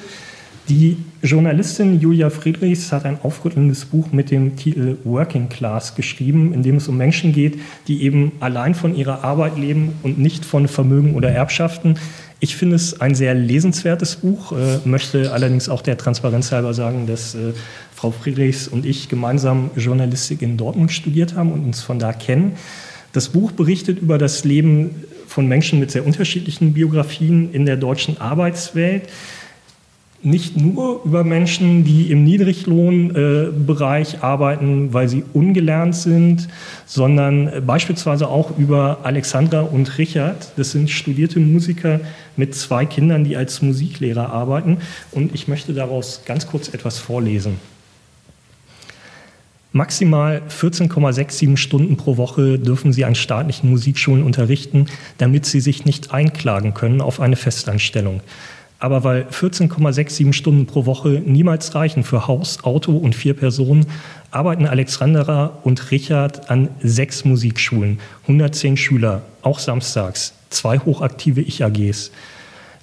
Die Journalistin Julia Friedrichs hat ein aufrüttelndes Buch mit dem Titel Working Class geschrieben, in dem es um Menschen geht, die eben allein von ihrer Arbeit leben und nicht von Vermögen oder Erbschaften. Ich finde es ein sehr lesenswertes Buch, äh, möchte allerdings auch der Transparenz halber sagen, dass äh, Frau Friedrichs und ich gemeinsam Journalistik in Dortmund studiert haben und uns von da kennen. Das Buch berichtet über das Leben von Menschen mit sehr unterschiedlichen Biografien in der deutschen Arbeitswelt nicht nur über Menschen, die im Niedriglohnbereich äh, arbeiten, weil sie ungelernt sind, sondern beispielsweise auch über Alexandra und Richard. Das sind studierte Musiker mit zwei Kindern, die als Musiklehrer arbeiten. Und ich möchte daraus ganz kurz etwas vorlesen. Maximal 14,67 Stunden pro Woche dürfen Sie an staatlichen Musikschulen unterrichten, damit Sie sich nicht einklagen können auf eine Festanstellung. Aber weil 14,67 Stunden pro Woche niemals reichen für Haus, Auto und vier Personen, arbeiten Alexandra und Richard an sechs Musikschulen, 110 Schüler, auch samstags, zwei hochaktive Ich-AGs.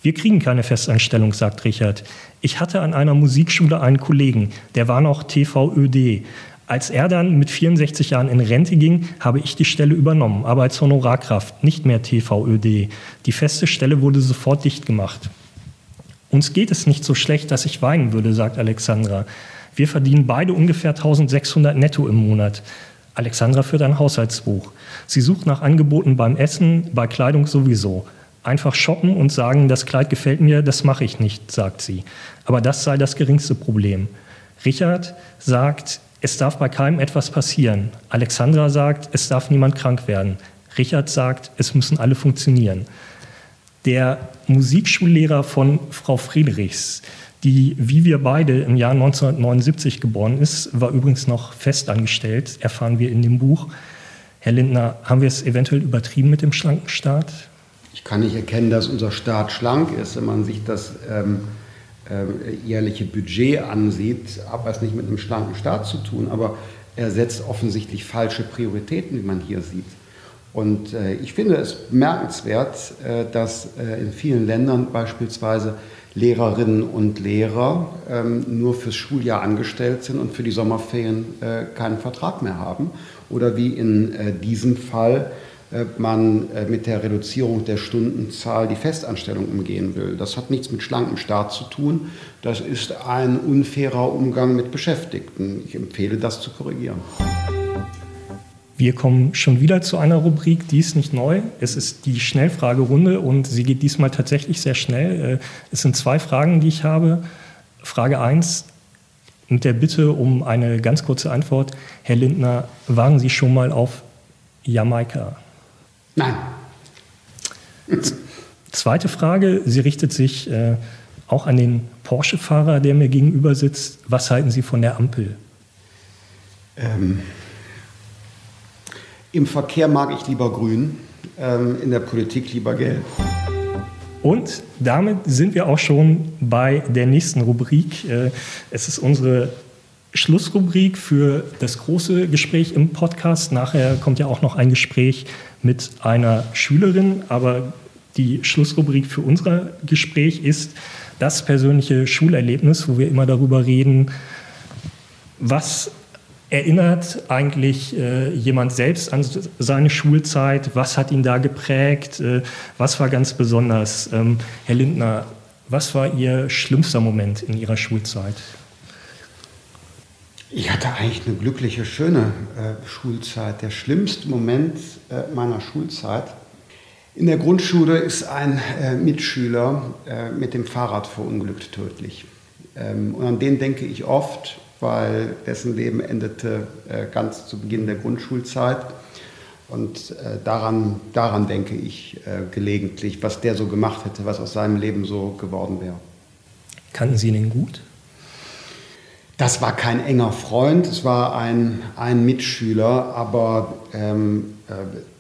Wir kriegen keine Festanstellung, sagt Richard. Ich hatte an einer Musikschule einen Kollegen, der war noch TVÖD. Als er dann mit 64 Jahren in Rente ging, habe ich die Stelle übernommen, aber als Honorarkraft, nicht mehr TVÖD. Die feste Stelle wurde sofort dicht gemacht. Uns geht es nicht so schlecht, dass ich weinen würde, sagt Alexandra. Wir verdienen beide ungefähr 1600 netto im Monat. Alexandra führt ein Haushaltsbuch. Sie sucht nach Angeboten beim Essen, bei Kleidung sowieso. Einfach shoppen und sagen, das Kleid gefällt mir, das mache ich nicht, sagt sie. Aber das sei das geringste Problem. Richard sagt, es darf bei keinem etwas passieren. Alexandra sagt, es darf niemand krank werden. Richard sagt, es müssen alle funktionieren. Der Musikschullehrer von Frau Friedrichs, die wie wir beide im Jahr 1979 geboren ist, war übrigens noch festangestellt, erfahren wir in dem Buch. Herr Lindner, haben wir es eventuell übertrieben mit dem schlanken Staat? Ich kann nicht erkennen, dass unser Staat schlank ist, wenn man sich das ähm, äh, jährliche Budget ansieht. Hat es nicht mit einem schlanken Staat zu tun, aber er setzt offensichtlich falsche Prioritäten, wie man hier sieht. Und äh, ich finde es bemerkenswert, äh, dass äh, in vielen Ländern beispielsweise Lehrerinnen und Lehrer ähm, nur fürs Schuljahr angestellt sind und für die Sommerferien äh, keinen Vertrag mehr haben. Oder wie in äh, diesem Fall äh, man äh, mit der Reduzierung der Stundenzahl die Festanstellung umgehen will. Das hat nichts mit schlankem Staat zu tun. Das ist ein unfairer Umgang mit Beschäftigten. Ich empfehle, das zu korrigieren. Wir kommen schon wieder zu einer Rubrik, die ist nicht neu. Es ist die Schnellfragerunde und sie geht diesmal tatsächlich sehr schnell. Äh, es sind zwei Fragen, die ich habe. Frage 1 mit der Bitte um eine ganz kurze Antwort. Herr Lindner, waren Sie schon mal auf Jamaika? Nein. Zweite Frage, sie richtet sich äh, auch an den Porsche-Fahrer, der mir gegenüber sitzt. Was halten Sie von der Ampel? Ähm, Im Verkehr mag ich lieber grün, ähm, in der Politik lieber gelb. Und damit sind wir auch schon bei der nächsten Rubrik. Äh, es ist unsere Schlussrubrik für das große Gespräch im Podcast. Nachher kommt ja auch noch ein Gespräch mit einer Schülerin, aber die Schlussrubrik für unser Gespräch ist das persönliche Schulerlebnis, wo wir immer darüber reden, was erinnert eigentlich äh, jemand selbst an seine Schulzeit? Was hat ihn da geprägt? Äh, was war ganz besonders? Ähm, Herr Lindner, was war Ihr schlimmster Moment in Ihrer Schulzeit? Ich hatte eigentlich eine glückliche, schöne äh, Schulzeit. Der schlimmste Moment äh, meiner Schulzeit. In der Grundschule ist ein äh, Mitschüler äh, mit dem Fahrrad verunglückt tödlich. Ähm, und an den denke ich oft, weil dessen Leben endete äh, ganz zu Beginn der Grundschulzeit. Und äh, daran, daran denke ich gelegentlich, was der so gemacht hätte, was aus seinem Leben so geworden wäre. Kannten Sie ihn gut? Das war kein enger Freund, es war ein, ein Mitschüler, aber ähm, äh,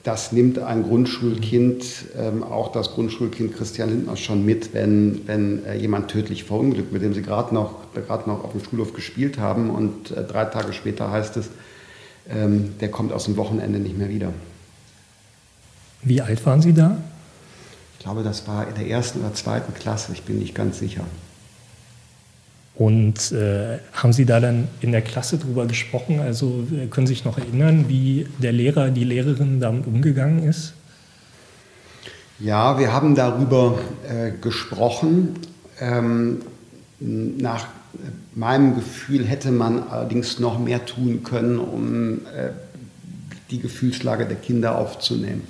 das nimmt ein Grundschulkind, ähm, auch das Grundschulkind Christian Lindner schon mit, wenn, wenn äh, jemand tödlich verunglückt, mit dem sie gerade noch, noch auf dem Schulhof gespielt haben und äh, drei Tage später heißt es, ähm, der kommt aus dem Wochenende nicht mehr wieder. Wie alt waren Sie da? Ich glaube, das war in der ersten oder zweiten Klasse, ich bin nicht ganz sicher. Und äh, haben Sie da dann in der Klasse drüber gesprochen? Also äh, können Sie sich noch erinnern, wie der Lehrer, die Lehrerin damit umgegangen ist? Ja, wir haben darüber äh, gesprochen. Ähm, nach meinem Gefühl hätte man allerdings noch mehr tun können, um äh, die Gefühlslage der Kinder aufzunehmen.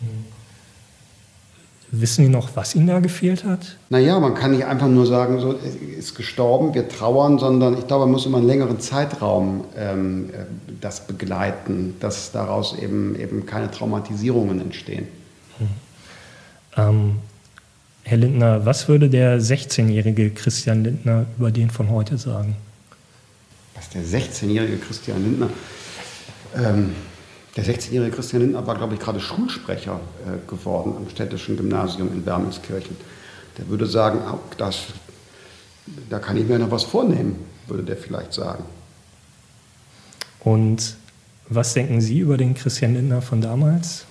Mhm. Wissen Sie noch, was Ihnen da gefehlt hat? Naja, man kann nicht einfach nur sagen, so ist gestorben, wir trauern, sondern ich glaube, man muss über einen längeren Zeitraum ähm, äh, das begleiten, dass daraus eben, eben keine Traumatisierungen entstehen. Hm. Ähm, Herr Lindner, was würde der 16-jährige Christian Lindner über den von heute sagen? Was der 16-jährige Christian Lindner? Ähm, der 16-jährige Christian Lindner war, glaube ich, gerade Schulsprecher äh, geworden am städtischen Gymnasium in Wermelskirchen. Der würde sagen, das, da kann ich mir noch was vornehmen, würde der vielleicht sagen. Und was denken Sie über den Christian Lindner von damals?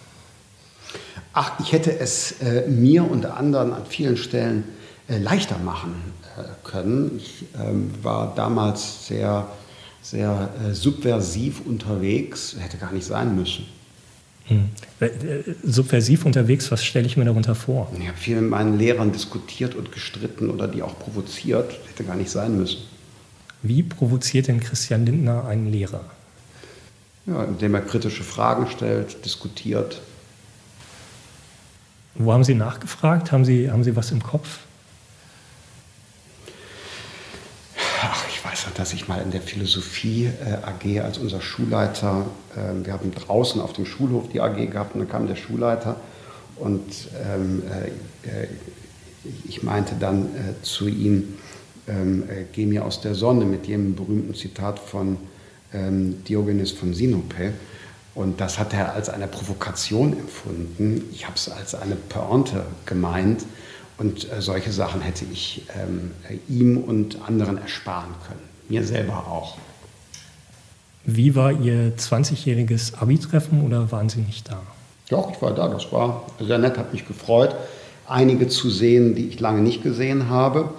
Ach, ich hätte es äh, mir und anderen an vielen Stellen äh, leichter machen äh, können. Ich ähm, war damals sehr sehr äh, subversiv unterwegs, hätte gar nicht sein müssen. Hm. Äh, subversiv unterwegs, was stelle ich mir darunter vor? Ich habe viel mit meinen Lehrern diskutiert und gestritten oder die auch provoziert, hätte gar nicht sein müssen. Wie provoziert denn Christian Lindner einen Lehrer? Ja, indem er kritische Fragen stellt, diskutiert. Wo haben Sie nachgefragt? Haben Sie, haben Sie was im Kopf? weiß noch, dass ich mal in der Philosophie äh, AG als unser Schulleiter, äh, wir haben draußen auf dem Schulhof die AG gehabt und dann kam der Schulleiter und ähm, äh, äh ich meinte dann äh, zu ihm, ähm, äh, geh mir aus der Sonne mit jenem berühmten Zitat von ähm, Diogenes von Sinope. Und das hat er als eine Provokation empfunden. Ich habe es als eine Pointe gemeint. Und solche Sachen hätte ich ähm, ihm und anderen ersparen können. Mir selber auch. Wie war Ihr 20-jähriges Abi-Treffen oder waren Sie nicht da? Doch, ich war da. Das war sehr nett, hat mich gefreut. einige zu sehen, die ich lange nicht gesehen habe.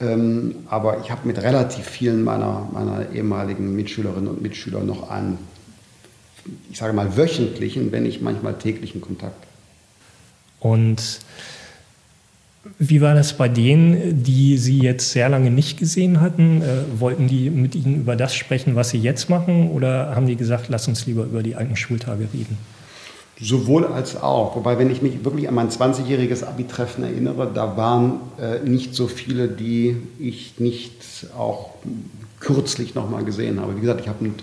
Ähm, aber ich habe mit relativ vielen meiner, meiner ehemaligen Mitschülerinnen und Mitschüler noch einen, ich sage mal, wöchentlichen, wenn nicht manchmal täglichen Kontakt. Und wie war das bei denen, die Sie jetzt sehr lange nicht gesehen hatten? Äh, wollten die mit Ihnen über das sprechen, was Sie jetzt machen? Oder haben die gesagt, lass uns lieber über die alten Schultage reden? Sowohl als auch. Wobei, wenn ich mich wirklich an mein 20-jähriges Abi-Treffen erinnere, da waren äh, nicht so viele, die ich nicht auch kürzlich noch mal gesehen habe. Wie gesagt, ich habe mit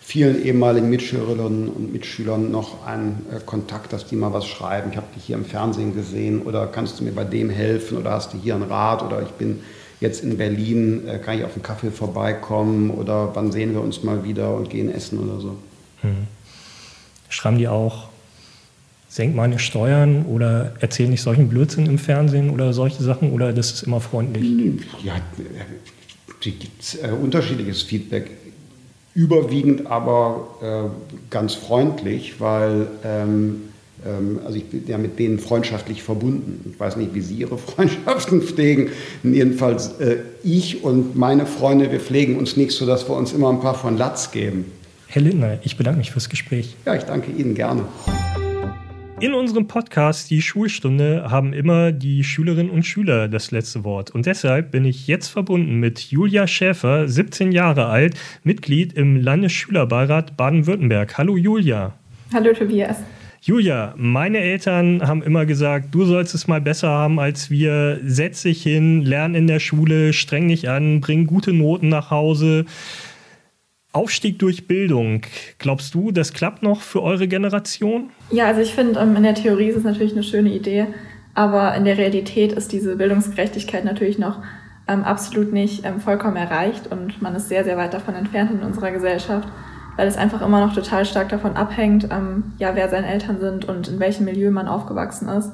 vielen ehemaligen Mitschülerinnen und Mitschülern noch einen äh, Kontakt, dass die mal was schreiben. Ich habe dich hier im Fernsehen gesehen oder kannst du mir bei dem helfen oder hast du hier einen Rat oder ich bin jetzt in Berlin, äh, kann ich auf einen Kaffee vorbeikommen oder wann sehen wir uns mal wieder und gehen essen oder so. Hm. Schreiben die auch, senk meine Steuern oder erzähl nicht solchen Blödsinn im Fernsehen oder solche Sachen oder das ist immer freundlich? Ja, die gibt äh, unterschiedliches Feedback überwiegend aber äh, ganz freundlich, weil ähm, ähm, also ich bin ja mit denen freundschaftlich verbunden. Ich weiß nicht, wie Sie Ihre Freundschaften pflegen. Jedenfalls äh, ich und meine Freunde, wir pflegen uns nicht so, dass wir uns immer ein paar von Latz geben. Herr Lindner, ich bedanke mich fürs Gespräch. Ja, ich danke Ihnen gerne. In unserem Podcast Die Schulstunde haben immer die Schülerinnen und Schüler das letzte Wort. Und deshalb bin ich jetzt verbunden mit Julia Schäfer, 17 Jahre alt, Mitglied im Landesschülerbeirat Baden-Württemberg. Hallo Julia. Hallo Tobias. Julia, meine Eltern haben immer gesagt, du sollst es mal besser haben als wir. Setz dich hin, lern in der Schule, streng dich an, bring gute Noten nach Hause. Aufstieg durch Bildung. Glaubst du, das klappt noch für eure Generation? Ja, also ich finde, ähm, in der Theorie ist es natürlich eine schöne Idee, aber in der Realität ist diese Bildungsgerechtigkeit natürlich noch ähm, absolut nicht ähm, vollkommen erreicht und man ist sehr, sehr weit davon entfernt in unserer Gesellschaft, weil es einfach immer noch total stark davon abhängt, ähm, ja, wer seine Eltern sind und in welchem Milieu man aufgewachsen ist.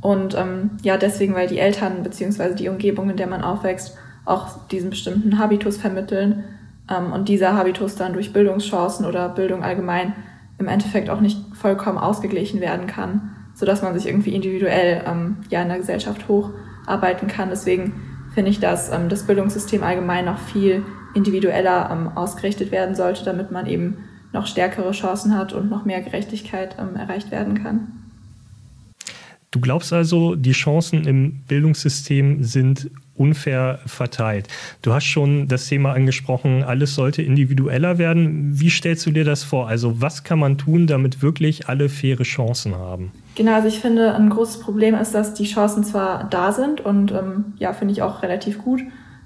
Und ähm, ja, deswegen, weil die Eltern bzw. die Umgebung, in der man aufwächst, auch diesen bestimmten Habitus vermitteln und dieser Habitus dann durch Bildungschancen oder Bildung allgemein im Endeffekt auch nicht vollkommen ausgeglichen werden kann, sodass man sich irgendwie individuell ähm, ja in der Gesellschaft hocharbeiten kann. Deswegen finde ich, dass ähm, das Bildungssystem allgemein noch viel individueller ähm, ausgerichtet werden sollte, damit man eben noch stärkere Chancen hat und noch mehr Gerechtigkeit ähm, erreicht werden kann. Du glaubst also, die Chancen im Bildungssystem sind unfair verteilt. Du hast schon das Thema angesprochen, alles sollte individueller werden. Wie stellst du dir das vor? Also was kann man tun, damit wirklich alle faire Chancen haben? Genau, also ich finde, ein großes Problem ist, dass die Chancen zwar da sind und ähm, ja, finde ich auch relativ gut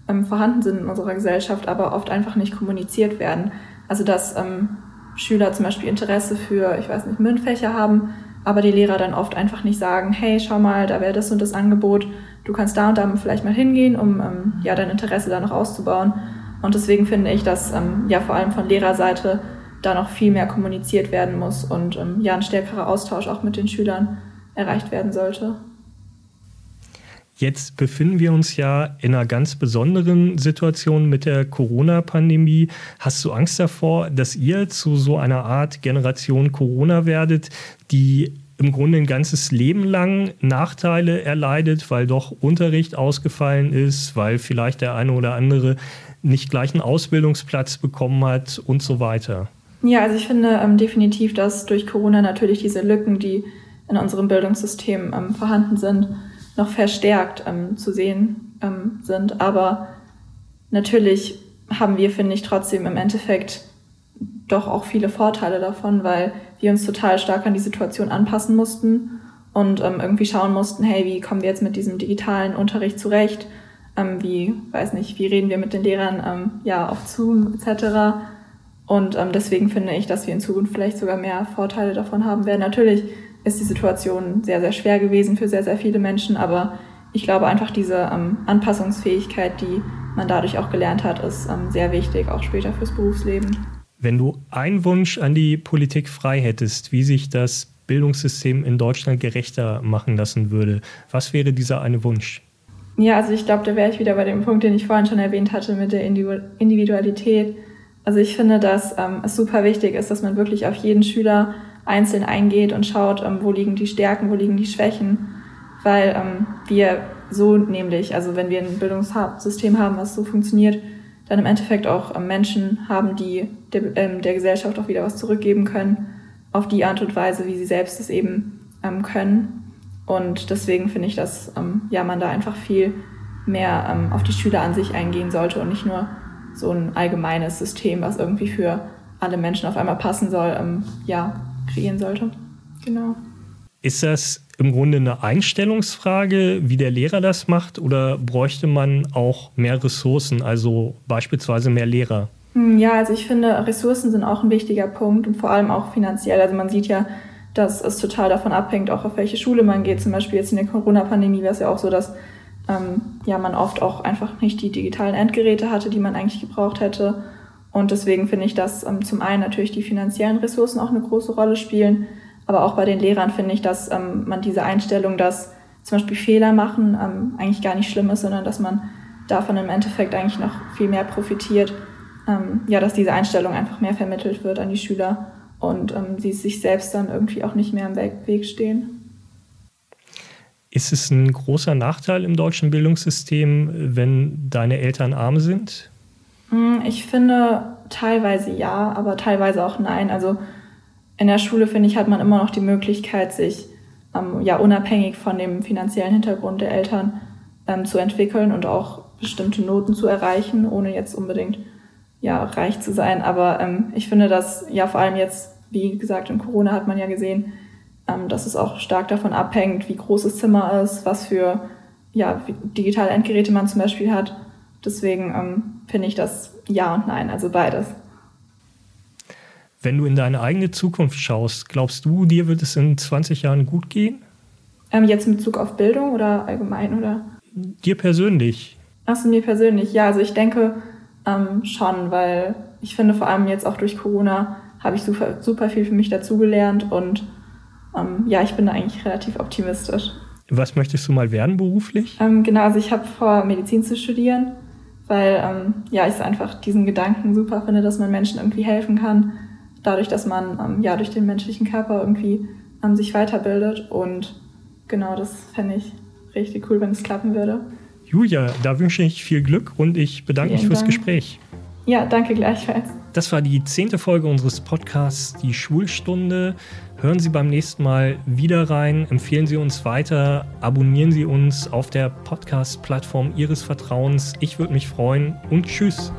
ähm, vorhanden sind in unserer Gesellschaft, aber oft einfach nicht kommuniziert werden. Also dass ähm, Schüler zum Beispiel Interesse für, ich weiß nicht, MINT-Fächer haben, aber die Lehrer dann oft einfach nicht sagen, hey, schau mal, da wäre das und das Angebot, du kannst da und da vielleicht mal hingehen, um ähm, ja dein Interesse da noch auszubauen. Und deswegen finde ich, dass ähm, ja vor allem von Lehrerseite da noch viel mehr kommuniziert werden muss und ähm, ja ein stärkerer Austausch auch mit den Schülern erreicht werden sollte. Jetzt befinden wir uns ja in einer ganz besonderen Situation mit der Corona-Pandemie. Hast du Angst davor, dass ihr zu so einer Art Generation Corona werdet, die im Grunde ein ganzes Leben lang Nachteile erleidet, weil doch Unterricht ausgefallen ist, weil vielleicht der eine oder andere nicht gleich einen Ausbildungsplatz bekommen hat und so weiter? Ja, also ich finde ähm, definitiv, dass durch Corona natürlich diese Lücken, die in unserem Bildungssystem ähm, vorhanden sind, noch verstärkt ähm, zu sehen ähm, sind. Aber natürlich haben wir, finde ich, trotzdem im Endeffekt doch auch viele Vorteile davon, weil wir uns total stark an die Situation anpassen mussten und ähm, irgendwie schauen mussten, hey, wie kommen wir jetzt mit diesem digitalen Unterricht zurecht? Ähm, wie, weiß nicht, wie reden wir mit den Lehrern ähm, ja auf Zoom etc. Und ähm, deswegen finde ich, dass wir in Zukunft vielleicht sogar mehr Vorteile davon haben werden. Natürlich ist die Situation sehr, sehr schwer gewesen für sehr, sehr viele Menschen. Aber ich glaube einfach diese ähm, Anpassungsfähigkeit, die man dadurch auch gelernt hat, ist ähm, sehr wichtig, auch später fürs Berufsleben. Wenn du einen Wunsch an die Politik frei hättest, wie sich das Bildungssystem in Deutschland gerechter machen lassen würde, was wäre dieser eine Wunsch? Ja, also ich glaube, da wäre ich wieder bei dem Punkt, den ich vorhin schon erwähnt hatte mit der Individualität. Also ich finde, dass ähm, es super wichtig ist, dass man wirklich auf jeden Schüler einzeln eingeht und schaut, ähm, wo liegen die Stärken, wo liegen die Schwächen. weil ähm, wir so nämlich, also wenn wir ein Bildungssystem haben, was so funktioniert, dann im Endeffekt auch ähm, Menschen haben, die der, ähm, der Gesellschaft auch wieder was zurückgeben können, auf die Art und Weise, wie sie selbst es eben ähm, können. Und deswegen finde ich, dass ähm, ja, man da einfach viel mehr ähm, auf die Schüler an sich eingehen sollte und nicht nur so ein allgemeines System, was irgendwie für alle Menschen auf einmal passen soll, ähm, ja, kreieren sollte. Genau. Ist das im Grunde eine Einstellungsfrage, wie der Lehrer das macht, oder bräuchte man auch mehr Ressourcen, also beispielsweise mehr Lehrer? Hm, ja, also ich finde, Ressourcen sind auch ein wichtiger Punkt und vor allem auch finanziell. Also man sieht ja, dass es total davon abhängt, auch auf welche Schule man geht. Zum Beispiel jetzt in der Corona-Pandemie wäre es ja auch so, dass ähm, ja man oft auch einfach nicht die digitalen Endgeräte hatte, die man eigentlich gebraucht hätte. Und deswegen finde ich, dass ähm, zum einen natürlich die finanziellen Ressourcen auch eine große Rolle spielen, aber auch bei den Lehrern finde ich, dass ähm, man diese Einstellung, dass zum Beispiel Fehler machen, ähm, eigentlich gar nicht schlimm ist, sondern dass man davon im Endeffekt eigentlich noch viel mehr profitiert. Ähm, ja, dass diese Einstellung einfach mehr vermittelt wird an die Schüler und ähm, sie sich selbst dann irgendwie auch nicht mehr im Weg stehen. Ist es ein großer Nachteil im deutschen Bildungssystem, wenn deine Eltern arm sind? Hm, ich finde teilweise ja, aber teilweise auch nein. Also in der Schule, finde ich, hat man immer noch die Möglichkeit, sich ähm, ja unabhängig von dem finanziellen Hintergrund der Eltern ähm, zu entwickeln und auch bestimmte Noten zu erreichen, ohne jetzt unbedingt ja reich zu sein. Aber ähm, ich finde, dass ja vor allem jetzt, wie gesagt, in Corona hat man ja gesehen, ähm, dass es auch stark davon abhängt, wie groß das Zimmer ist, was für ja, digitale Endgeräte man zum Beispiel hat. Deswegen ähm, finde ich das ja und nein, also beides. Wenn du in deine eigene Zukunft schaust, glaubst du, dir wird es in 20 Jahren gut gehen? Ähm, jetzt in Bezug auf Bildung oder allgemein oder? Dir persönlich. Achso, mir persönlich. Ja, also ich denke ähm, schon, weil ich finde vor allem jetzt auch durch Corona habe ich super, super viel für mich dazugelernt und ähm, ja, ich bin da eigentlich relativ optimistisch. Was möchtest du mal werden beruflich? Ähm, genau, also ich habe vor, Medizin zu studieren, weil ähm, ja, ich einfach diesen Gedanken super finde, dass man Menschen irgendwie helfen kann dadurch, dass man ähm, ja durch den menschlichen Körper irgendwie ähm, sich weiterbildet. Und genau, das fände ich richtig cool, wenn es klappen würde. Julia, da wünsche ich viel Glück und ich bedanke Vielen mich fürs Dank. Gespräch. Ja, danke gleichfalls. Das war die zehnte Folge unseres Podcasts Die Schulstunde. Hören Sie beim nächsten Mal wieder rein, empfehlen Sie uns weiter, abonnieren Sie uns auf der Podcast-Plattform Ihres Vertrauens. Ich würde mich freuen und tschüss.